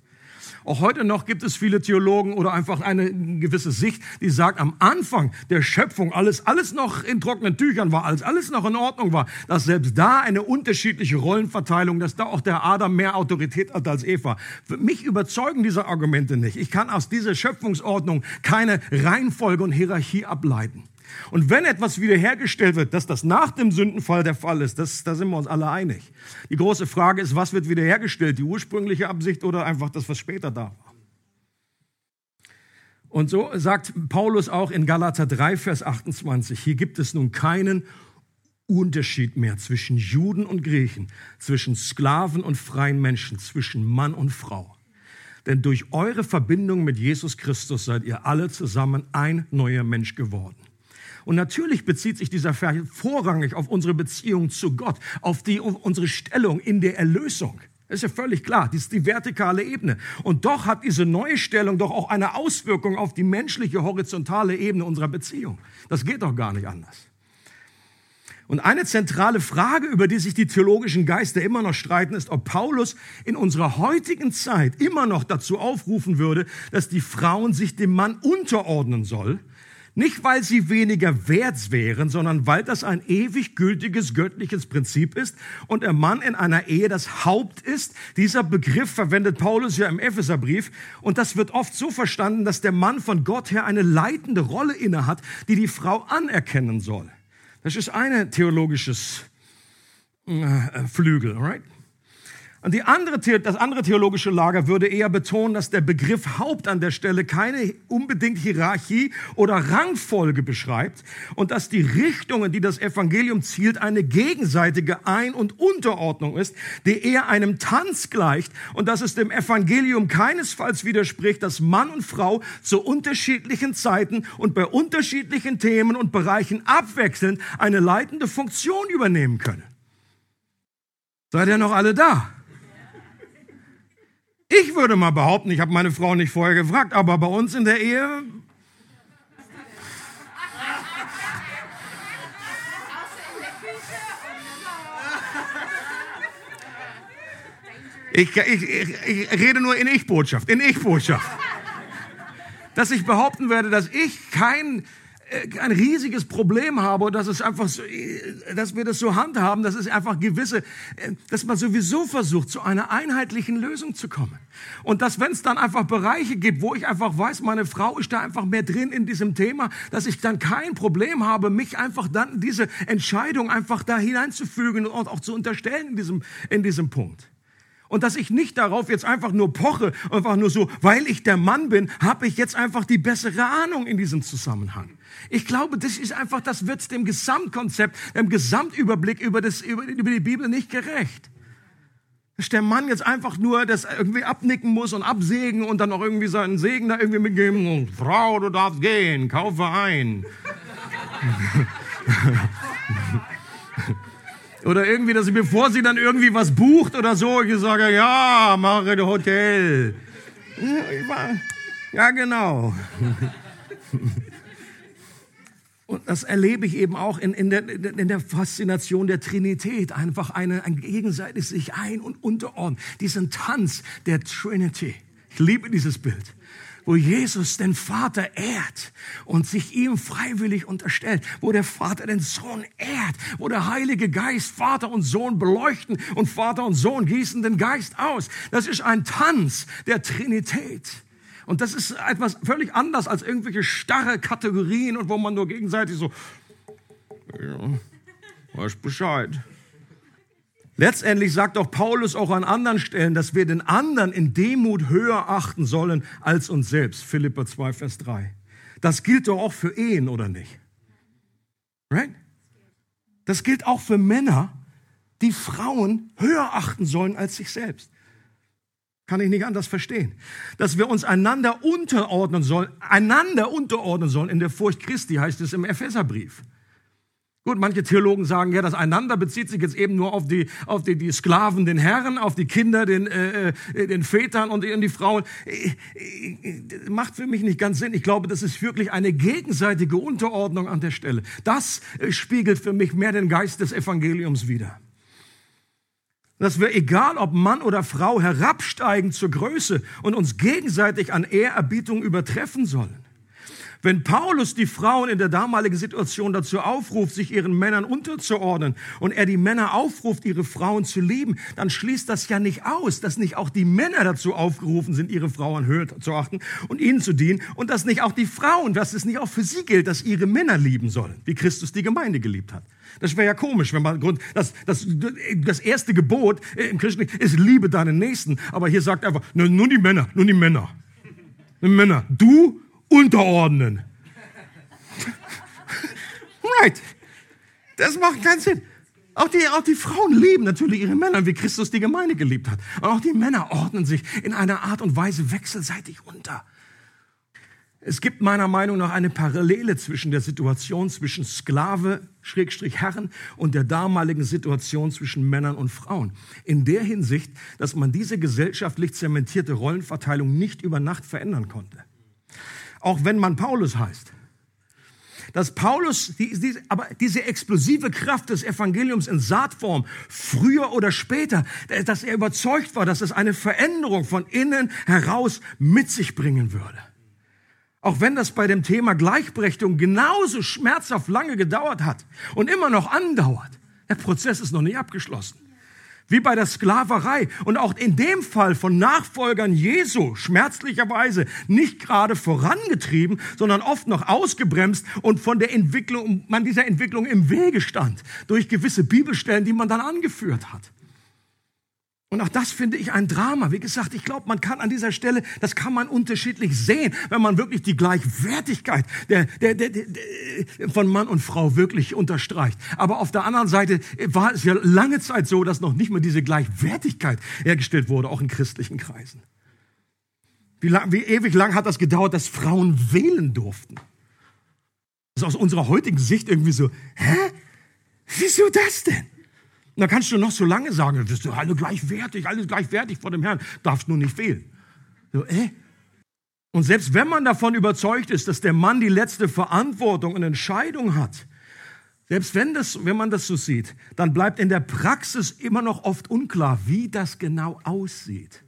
Auch heute noch gibt es viele Theologen oder einfach eine gewisse Sicht, die sagt, am Anfang der Schöpfung alles, alles noch in trockenen Tüchern war, alles, alles noch in Ordnung war, dass selbst da eine unterschiedliche Rollenverteilung, dass da auch der Adam mehr Autorität hat als Eva. Für mich überzeugen diese Argumente nicht. Ich kann aus dieser Schöpfungsordnung keine Reihenfolge und Hierarchie ableiten. Und wenn etwas wiederhergestellt wird, dass das nach dem Sündenfall der Fall ist, das, da sind wir uns alle einig. Die große Frage ist, was wird wiederhergestellt? Die ursprüngliche Absicht oder einfach das, was später da war? Und so sagt Paulus auch in Galater 3, Vers 28, hier gibt es nun keinen Unterschied mehr zwischen Juden und Griechen, zwischen Sklaven und freien Menschen, zwischen Mann und Frau. Denn durch eure Verbindung mit Jesus Christus seid ihr alle zusammen ein neuer Mensch geworden. Und natürlich bezieht sich dieser Vers vorrangig auf unsere Beziehung zu Gott, auf die, auf unsere Stellung in der Erlösung. Das ist ja völlig klar, das ist die vertikale Ebene. Und doch hat diese neue Stellung doch auch eine Auswirkung auf die menschliche horizontale Ebene unserer Beziehung. Das geht doch gar nicht anders. Und eine zentrale Frage, über die sich die theologischen Geister immer noch streiten, ist, ob Paulus in unserer heutigen Zeit immer noch dazu aufrufen würde, dass die Frauen sich dem Mann unterordnen soll nicht, weil sie weniger wert wären, sondern weil das ein ewig gültiges göttliches Prinzip ist und der Mann in einer Ehe das Haupt ist. Dieser Begriff verwendet Paulus ja im Epheserbrief und das wird oft so verstanden, dass der Mann von Gott her eine leitende Rolle innehat, die die Frau anerkennen soll. Das ist eine theologisches äh, Flügel, right? Und die andere, das andere theologische Lager würde eher betonen, dass der Begriff Haupt an der Stelle keine unbedingt Hierarchie oder Rangfolge beschreibt und dass die Richtung, in die das Evangelium zielt, eine gegenseitige Ein- und Unterordnung ist, die eher einem Tanz gleicht und dass es dem Evangelium keinesfalls widerspricht, dass Mann und Frau zu unterschiedlichen Zeiten und bei unterschiedlichen Themen und Bereichen abwechselnd eine leitende Funktion übernehmen können. Seid ihr noch alle da? Ich würde mal behaupten, ich habe meine Frau nicht vorher gefragt, aber bei uns in der Ehe Ich, ich, ich, rede nur in Ich-Botschaft, in Ich-Botschaft. Dass ich behaupten werde, dass ich kein ein riesiges Problem habe dass es einfach so, äh, dass wir das so handhaben, dass es einfach gewisse, äh, dass man sowieso versucht, zu einer einheitlichen Lösung zu kommen. Und dass, wenn es dann einfach Bereiche gibt, wo ich einfach weiß, meine Frau ist da einfach mehr drin in diesem Thema, dass ich dann kein Problem habe, mich einfach dann diese Entscheidung einfach da hineinzufügen und auch zu unterstellen in diesem, in diesem Punkt. Und dass ich nicht darauf jetzt einfach nur poche, einfach nur so, weil ich der Mann bin, habe ich jetzt einfach die bessere Ahnung in diesem Zusammenhang. Ich glaube, das ist einfach, das wird dem Gesamtkonzept, dem Gesamtüberblick über, das, über, über die Bibel nicht gerecht. Dass der Mann jetzt einfach nur das irgendwie abnicken muss und absägen und dann auch irgendwie seinen Segen da irgendwie mitgeben. Und, Frau, du darfst gehen, kaufe ein. oder irgendwie, dass ich, bevor sie dann irgendwie was bucht oder so, ich sage, ja, mache ein Hotel. Ja, genau. Und das erlebe ich eben auch in, in, der, in der Faszination der Trinität. Einfach eine, ein gegenseitig sich ein- und unterordnen. Diesen Tanz der Trinity. Ich liebe dieses Bild. Wo Jesus den Vater ehrt und sich ihm freiwillig unterstellt. Wo der Vater den Sohn ehrt. Wo der Heilige Geist Vater und Sohn beleuchten und Vater und Sohn gießen den Geist aus. Das ist ein Tanz der Trinität. Und das ist etwas völlig anders als irgendwelche starre Kategorien und wo man nur gegenseitig so, ja, weiß Bescheid. Letztendlich sagt auch Paulus auch an anderen Stellen, dass wir den anderen in Demut höher achten sollen als uns selbst. Philippa 2, Vers 3. Das gilt doch auch für Ehen, oder nicht? Right? Das gilt auch für Männer, die Frauen höher achten sollen als sich selbst. Kann ich nicht anders verstehen. Dass wir uns einander unterordnen sollen, einander unterordnen sollen in der Furcht Christi, heißt es im Epheserbrief. Gut, manche Theologen sagen, ja, das Einander bezieht sich jetzt eben nur auf die, auf die, die Sklaven, den Herren, auf die Kinder, den, äh, äh den Vätern und die, die Frauen. Äh, äh, macht für mich nicht ganz Sinn. Ich glaube, das ist wirklich eine gegenseitige Unterordnung an der Stelle. Das spiegelt für mich mehr den Geist des Evangeliums wider. Dass wir, egal ob Mann oder Frau, herabsteigen zur Größe und uns gegenseitig an Ehrerbietung übertreffen sollen. Wenn Paulus die Frauen in der damaligen Situation dazu aufruft, sich ihren Männern unterzuordnen und er die Männer aufruft, ihre Frauen zu lieben, dann schließt das ja nicht aus, dass nicht auch die Männer dazu aufgerufen sind, ihre Frauen höher zu achten und ihnen zu dienen und dass nicht auch die Frauen, dass es nicht auch für sie gilt, dass ihre Männer lieben sollen, wie Christus die Gemeinde geliebt hat. Das wäre ja komisch, wenn man Grund, das, das, das erste Gebot im Christentum ist liebe deinen Nächsten, aber hier sagt einfach nur die Männer, nur die Männer. Die Männer, du unterordnen. right. Das macht keinen Sinn. Auch die, auch die Frauen lieben natürlich ihre Männer, wie Christus die Gemeinde geliebt hat. Und auch die Männer ordnen sich in einer Art und Weise wechselseitig unter. Es gibt meiner Meinung nach eine Parallele zwischen der Situation zwischen Sklave, Schrägstrich Herren und der damaligen Situation zwischen Männern und Frauen. In der Hinsicht, dass man diese gesellschaftlich zementierte Rollenverteilung nicht über Nacht verändern konnte auch wenn man Paulus heißt. Dass Paulus, die, die, aber diese explosive Kraft des Evangeliums in Saatform, früher oder später, dass er überzeugt war, dass es eine Veränderung von innen heraus mit sich bringen würde. Auch wenn das bei dem Thema Gleichberechtigung genauso schmerzhaft lange gedauert hat und immer noch andauert, der Prozess ist noch nicht abgeschlossen wie bei der Sklaverei. Und auch in dem Fall von Nachfolgern Jesu schmerzlicherweise nicht gerade vorangetrieben, sondern oft noch ausgebremst und von der Entwicklung, man dieser Entwicklung im Wege stand durch gewisse Bibelstellen, die man dann angeführt hat. Und auch das finde ich ein Drama. Wie gesagt, ich glaube, man kann an dieser Stelle, das kann man unterschiedlich sehen, wenn man wirklich die Gleichwertigkeit der, der, der, der, von Mann und Frau wirklich unterstreicht. Aber auf der anderen Seite war es ja lange Zeit so, dass noch nicht mal diese Gleichwertigkeit hergestellt wurde, auch in christlichen Kreisen. Wie, lang, wie ewig lang hat das gedauert, dass Frauen wählen durften? Das ist aus unserer heutigen Sicht irgendwie so, hä? Wieso das denn? Und da kannst du noch so lange sagen, du bist alle gleichwertig, alles gleichwertig vor dem Herrn, darfst nur nicht fehlen. So, äh? Und selbst wenn man davon überzeugt ist, dass der Mann die letzte Verantwortung und Entscheidung hat, selbst wenn, das, wenn man das so sieht, dann bleibt in der Praxis immer noch oft unklar, wie das genau aussieht.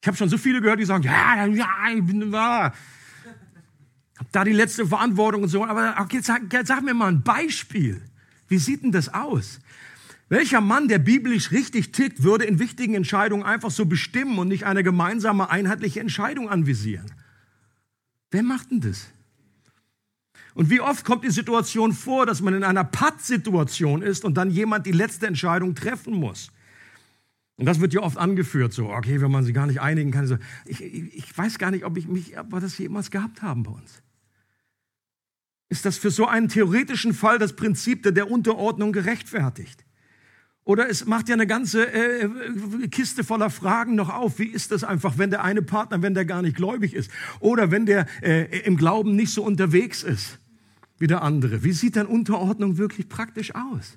Ich habe schon so viele gehört, die sagen, ja, ja, ich bin da. Hab da die letzte Verantwortung und so. Aber okay, sag, sag mir mal ein Beispiel. Wie sieht denn das aus? Welcher Mann, der biblisch richtig tickt, würde in wichtigen Entscheidungen einfach so bestimmen und nicht eine gemeinsame, einheitliche Entscheidung anvisieren? Wer macht denn das? Und wie oft kommt die Situation vor, dass man in einer Pattsituation ist und dann jemand die letzte Entscheidung treffen muss? Und das wird ja oft angeführt, so, okay, wenn man sich gar nicht einigen kann. So, ich, ich, ich weiß gar nicht, ob, ich mich, ob wir das jemals gehabt haben bei uns. Ist das für so einen theoretischen Fall das Prinzip der Unterordnung gerechtfertigt? Oder es macht ja eine ganze äh, Kiste voller Fragen noch auf. Wie ist das einfach, wenn der eine Partner, wenn der gar nicht gläubig ist? Oder wenn der äh, im Glauben nicht so unterwegs ist wie der andere? Wie sieht dann Unterordnung wirklich praktisch aus?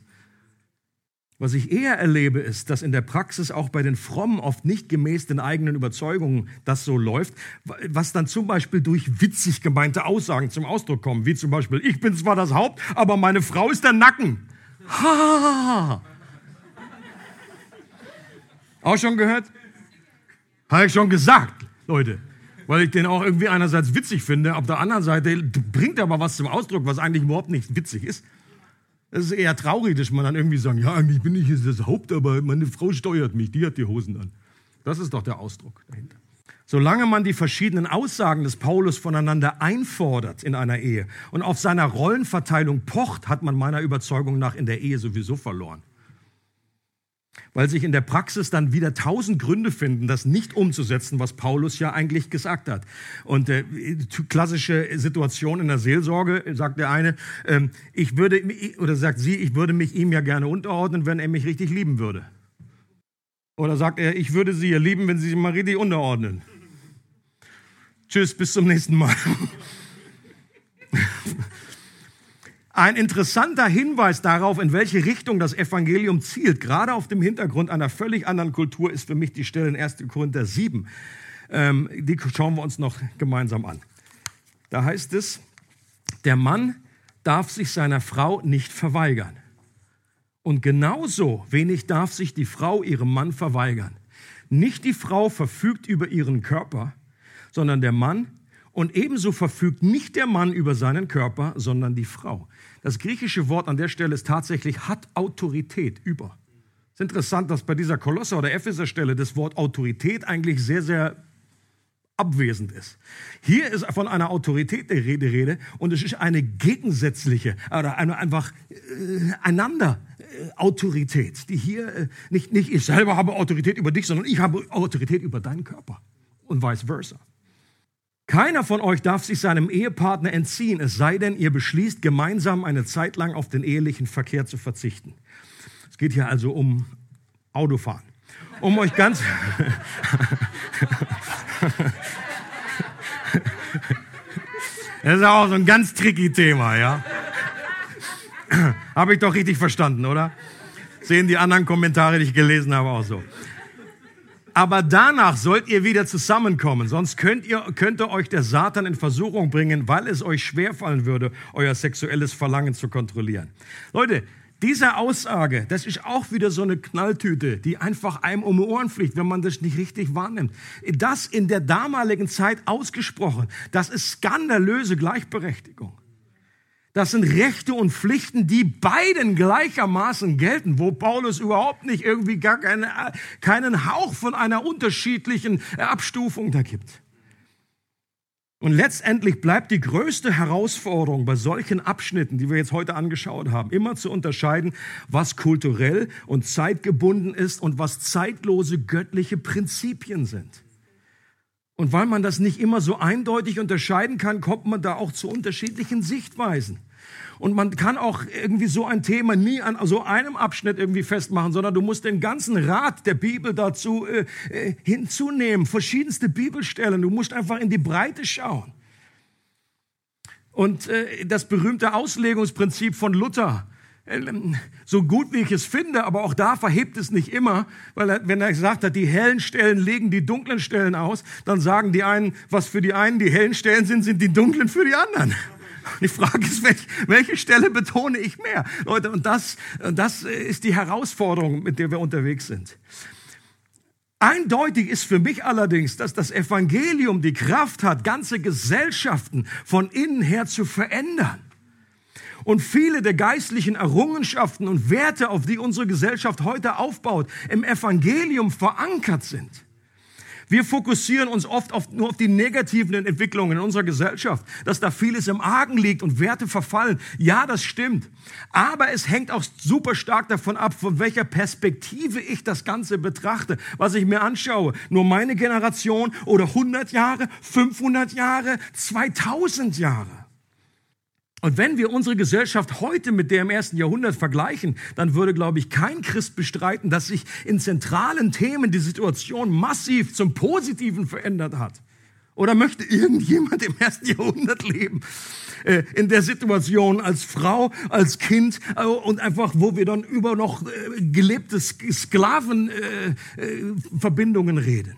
Was ich eher erlebe, ist, dass in der Praxis auch bei den Frommen oft nicht gemäß den eigenen Überzeugungen das so läuft, was dann zum Beispiel durch witzig gemeinte Aussagen zum Ausdruck kommen, wie zum Beispiel, ich bin zwar das Haupt, aber meine Frau ist der Nacken. Ha! Auch schon gehört? Habe ich schon gesagt, Leute. Weil ich den auch irgendwie einerseits witzig finde, auf der anderen Seite bringt er aber was zum Ausdruck, was eigentlich überhaupt nicht witzig ist. Es ist eher traurig, dass man dann irgendwie sagt, ja, eigentlich bin ich das Haupt, aber meine Frau steuert mich, die hat die Hosen an. Das ist doch der Ausdruck dahinter. Solange man die verschiedenen Aussagen des Paulus voneinander einfordert in einer Ehe und auf seiner Rollenverteilung pocht, hat man meiner Überzeugung nach in der Ehe sowieso verloren. Weil sich in der Praxis dann wieder tausend Gründe finden, das nicht umzusetzen, was Paulus ja eigentlich gesagt hat. Und äh, klassische Situation in der Seelsorge, sagt der eine, äh, ich würde, oder sagt sie, ich würde mich ihm ja gerne unterordnen, wenn er mich richtig lieben würde. Oder sagt er, ich würde sie ja lieben, wenn sie sich mal richtig unterordnen. Tschüss, bis zum nächsten Mal. Ein interessanter Hinweis darauf, in welche Richtung das Evangelium zielt, gerade auf dem Hintergrund einer völlig anderen Kultur, ist für mich die Stelle in 1. Korinther 7. Ähm, die schauen wir uns noch gemeinsam an. Da heißt es, der Mann darf sich seiner Frau nicht verweigern. Und genauso wenig darf sich die Frau ihrem Mann verweigern. Nicht die Frau verfügt über ihren Körper, sondern der Mann. Und ebenso verfügt nicht der Mann über seinen Körper, sondern die Frau. Das griechische Wort an der Stelle ist tatsächlich hat Autorität über. Es ist interessant, dass bei dieser Kolosser oder Epheser Stelle das Wort Autorität eigentlich sehr, sehr abwesend ist. Hier ist von einer Autorität der Rede, Rede und es ist eine gegensätzliche oder eine einfach äh, einander äh, Autorität, die hier äh, nicht, nicht ich selber habe Autorität über dich, sondern ich habe Autorität über deinen Körper und vice versa. Keiner von euch darf sich seinem Ehepartner entziehen, es sei denn, ihr beschließt, gemeinsam eine Zeit lang auf den ehelichen Verkehr zu verzichten. Es geht hier also um Autofahren. Um euch ganz. das ist auch so ein ganz tricky Thema, ja. Habe ich doch richtig verstanden, oder? Sehen die anderen Kommentare, die ich gelesen habe, auch so. Aber danach sollt ihr wieder zusammenkommen, sonst könnt ihr, könnte euch der Satan in Versuchung bringen, weil es euch schwerfallen würde, euer sexuelles Verlangen zu kontrollieren. Leute, diese Aussage, das ist auch wieder so eine Knalltüte, die einfach einem um die Ohren fliegt, wenn man das nicht richtig wahrnimmt. Das in der damaligen Zeit ausgesprochen, das ist skandalöse Gleichberechtigung. Das sind Rechte und Pflichten, die beiden gleichermaßen gelten, wo Paulus überhaupt nicht irgendwie gar keine, keinen Hauch von einer unterschiedlichen Abstufung da gibt. Und letztendlich bleibt die größte Herausforderung bei solchen Abschnitten, die wir jetzt heute angeschaut haben, immer zu unterscheiden, was kulturell und zeitgebunden ist und was zeitlose göttliche Prinzipien sind. Und weil man das nicht immer so eindeutig unterscheiden kann, kommt man da auch zu unterschiedlichen Sichtweisen. Und man kann auch irgendwie so ein Thema nie an so einem Abschnitt irgendwie festmachen, sondern du musst den ganzen Rat der Bibel dazu äh, äh, hinzunehmen, verschiedenste Bibelstellen. Du musst einfach in die Breite schauen. Und äh, das berühmte Auslegungsprinzip von Luther, ähm, so gut wie ich es finde, aber auch da verhebt es nicht immer, weil er, wenn er gesagt hat, die hellen Stellen legen die dunklen Stellen aus, dann sagen die einen, was für die einen die hellen Stellen sind, sind die dunklen für die anderen. Die Frage ist, welche, welche Stelle betone ich mehr? Leute, und das, das ist die Herausforderung, mit der wir unterwegs sind. Eindeutig ist für mich allerdings, dass das Evangelium die Kraft hat, ganze Gesellschaften von innen her zu verändern. Und viele der geistlichen Errungenschaften und Werte, auf die unsere Gesellschaft heute aufbaut, im Evangelium verankert sind. Wir fokussieren uns oft auf, nur auf die negativen Entwicklungen in unserer Gesellschaft, dass da vieles im Argen liegt und Werte verfallen. Ja, das stimmt. Aber es hängt auch super stark davon ab, von welcher Perspektive ich das Ganze betrachte, was ich mir anschaue. Nur meine Generation oder 100 Jahre, 500 Jahre, 2000 Jahre. Und wenn wir unsere Gesellschaft heute mit der im ersten Jahrhundert vergleichen, dann würde, glaube ich, kein Christ bestreiten, dass sich in zentralen Themen die Situation massiv zum Positiven verändert hat. Oder möchte irgendjemand im ersten Jahrhundert leben, äh, in der Situation als Frau, als Kind äh, und einfach, wo wir dann über noch äh, gelebte Sklavenverbindungen reden?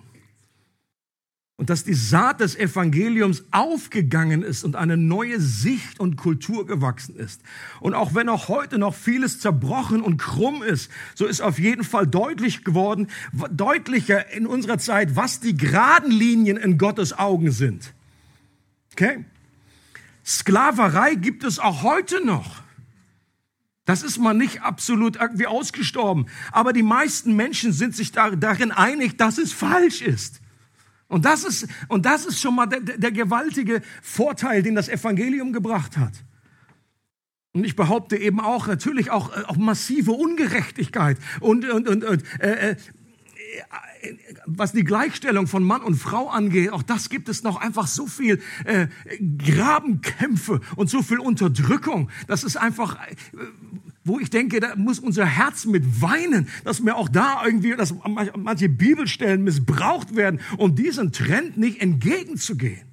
Und dass die Saat des Evangeliums aufgegangen ist und eine neue Sicht und Kultur gewachsen ist. Und auch wenn auch heute noch vieles zerbrochen und krumm ist, so ist auf jeden Fall deutlich geworden, deutlicher in unserer Zeit, was die geraden Linien in Gottes Augen sind. Okay? Sklaverei gibt es auch heute noch. Das ist mal nicht absolut irgendwie ausgestorben. Aber die meisten Menschen sind sich darin einig, dass es falsch ist. Und das ist, und das ist schon mal der, der gewaltige Vorteil, den das Evangelium gebracht hat. Und ich behaupte eben auch natürlich auch, auch massive Ungerechtigkeit und, und, und, und äh, äh, was die Gleichstellung von Mann und Frau angeht, auch das gibt es noch einfach so viel äh, Grabenkämpfe und so viel Unterdrückung. Das ist einfach, äh, wo ich denke, da muss unser Herz mit weinen, dass mir auch da irgendwie, dass manche Bibelstellen missbraucht werden, um diesem Trend nicht entgegenzugehen.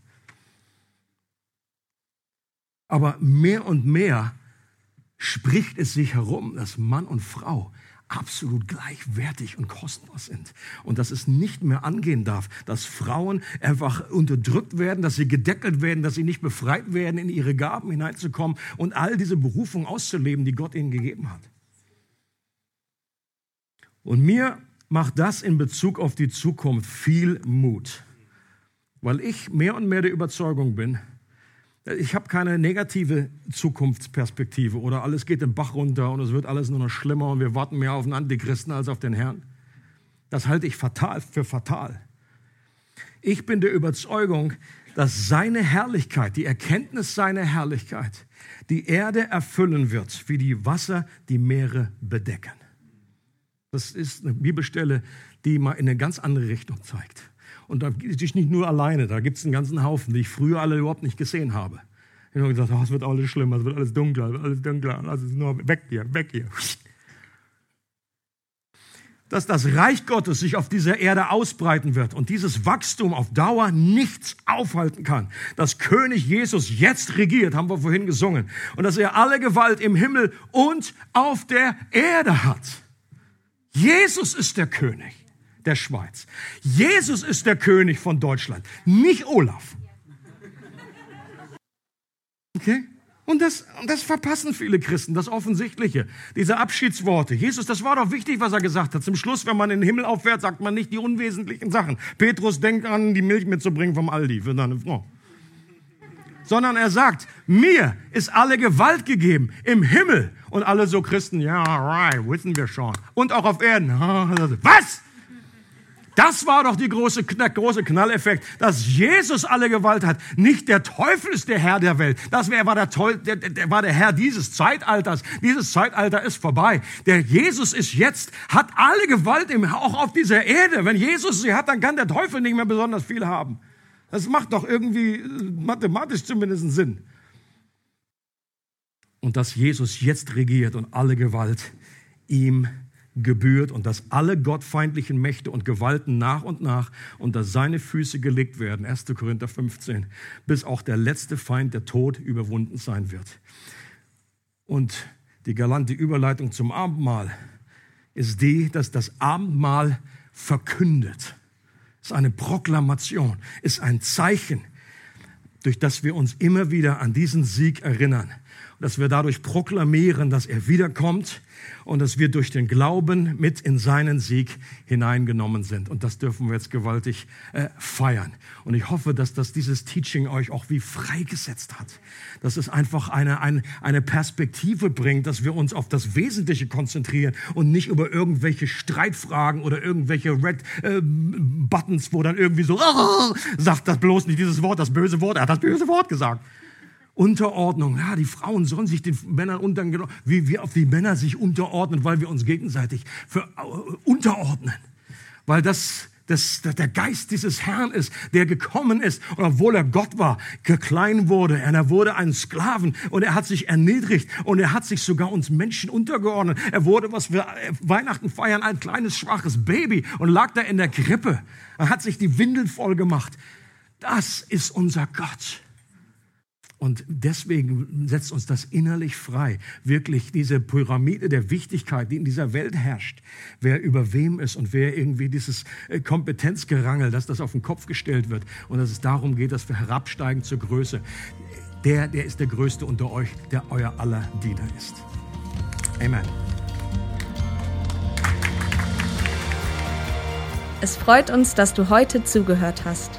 Aber mehr und mehr spricht es sich herum, dass Mann und Frau absolut gleichwertig und kostbar sind. Und dass es nicht mehr angehen darf, dass Frauen einfach unterdrückt werden, dass sie gedeckelt werden, dass sie nicht befreit werden, in ihre Gaben hineinzukommen und all diese Berufung auszuleben, die Gott ihnen gegeben hat. Und mir macht das in Bezug auf die Zukunft viel Mut, weil ich mehr und mehr der Überzeugung bin, ich habe keine negative Zukunftsperspektive oder alles geht den Bach runter und es wird alles nur noch schlimmer und wir warten mehr auf den Antichristen als auf den Herrn. Das halte ich fatal für fatal. Ich bin der Überzeugung, dass seine Herrlichkeit, die Erkenntnis seiner Herrlichkeit, die Erde erfüllen wird, wie die Wasser die Meere bedecken. Das ist eine Bibelstelle, die mal in eine ganz andere Richtung zeigt. Und da ist ich nicht nur alleine, da gibt es einen ganzen Haufen, die ich früher alle überhaupt nicht gesehen habe. Ich habe gesagt, oh, es wird alles schlimmer, es wird alles dunkler, es wird alles dunkler, es nur weg hier, weg hier. Dass das Reich Gottes sich auf dieser Erde ausbreiten wird und dieses Wachstum auf Dauer nichts aufhalten kann. Dass König Jesus jetzt regiert, haben wir vorhin gesungen. Und dass er alle Gewalt im Himmel und auf der Erde hat. Jesus ist der König der Schweiz. Jesus ist der König von Deutschland, nicht Olaf. Okay? Und das, das verpassen viele Christen, das Offensichtliche, diese Abschiedsworte. Jesus, das war doch wichtig, was er gesagt hat. Zum Schluss, wenn man in den Himmel aufwärts, sagt man nicht die unwesentlichen Sachen. Petrus denkt an, die Milch mitzubringen vom Aldi für seine Frau. Sondern er sagt, mir ist alle Gewalt gegeben im Himmel. Und alle so Christen, ja, right, wissen wir schon. Und auch auf Erden. Was? Das war doch große, der große Knalleffekt, dass Jesus alle Gewalt hat. Nicht der Teufel ist der Herr der Welt. Das war, der, der, der, war der Herr dieses Zeitalters. Dieses Zeitalter ist vorbei. Der Jesus ist jetzt, hat alle Gewalt im, auch auf dieser Erde. Wenn Jesus sie hat, dann kann der Teufel nicht mehr besonders viel haben. Das macht doch irgendwie mathematisch zumindest Sinn. Und dass Jesus jetzt regiert und alle Gewalt ihm gebührt und dass alle gottfeindlichen Mächte und Gewalten nach und nach unter seine Füße gelegt werden, 1. Korinther 15, bis auch der letzte Feind, der Tod, überwunden sein wird. Und die galante Überleitung zum Abendmahl ist die, dass das Abendmahl verkündet. Ist eine Proklamation, ist ein Zeichen, durch das wir uns immer wieder an diesen Sieg erinnern dass wir dadurch proklamieren, dass er wiederkommt und dass wir durch den Glauben mit in seinen Sieg hineingenommen sind. Und das dürfen wir jetzt gewaltig äh, feiern. Und ich hoffe, dass das dieses Teaching euch auch wie freigesetzt hat. Dass es einfach eine, eine, eine Perspektive bringt, dass wir uns auf das Wesentliche konzentrieren und nicht über irgendwelche Streitfragen oder irgendwelche Red äh, Buttons, wo dann irgendwie so, oh, sagt das bloß nicht dieses Wort, das böse Wort, er hat das böse Wort gesagt. Unterordnung. Ja, die Frauen sollen sich den Männern unterordnen, wie wir auf die Männer sich unterordnen, weil wir uns gegenseitig für, uh, unterordnen. Weil das, das, der Geist dieses Herrn ist, der gekommen ist, und obwohl er Gott war, geklein wurde, und er wurde ein Sklaven, und er hat sich erniedrigt, und er hat sich sogar uns Menschen untergeordnet. Er wurde, was wir Weihnachten feiern, ein kleines, schwaches Baby, und lag da in der Krippe. Er hat sich die Windeln voll gemacht. Das ist unser Gott. Und deswegen setzt uns das innerlich frei, wirklich diese Pyramide der Wichtigkeit, die in dieser Welt herrscht, wer über wem ist und wer irgendwie dieses äh, Kompetenzgerangel, dass das auf den Kopf gestellt wird und dass es darum geht, dass wir herabsteigen zur Größe. Der, der ist der Größte unter euch, der euer aller Diener ist. Amen. Es freut uns, dass du heute zugehört hast.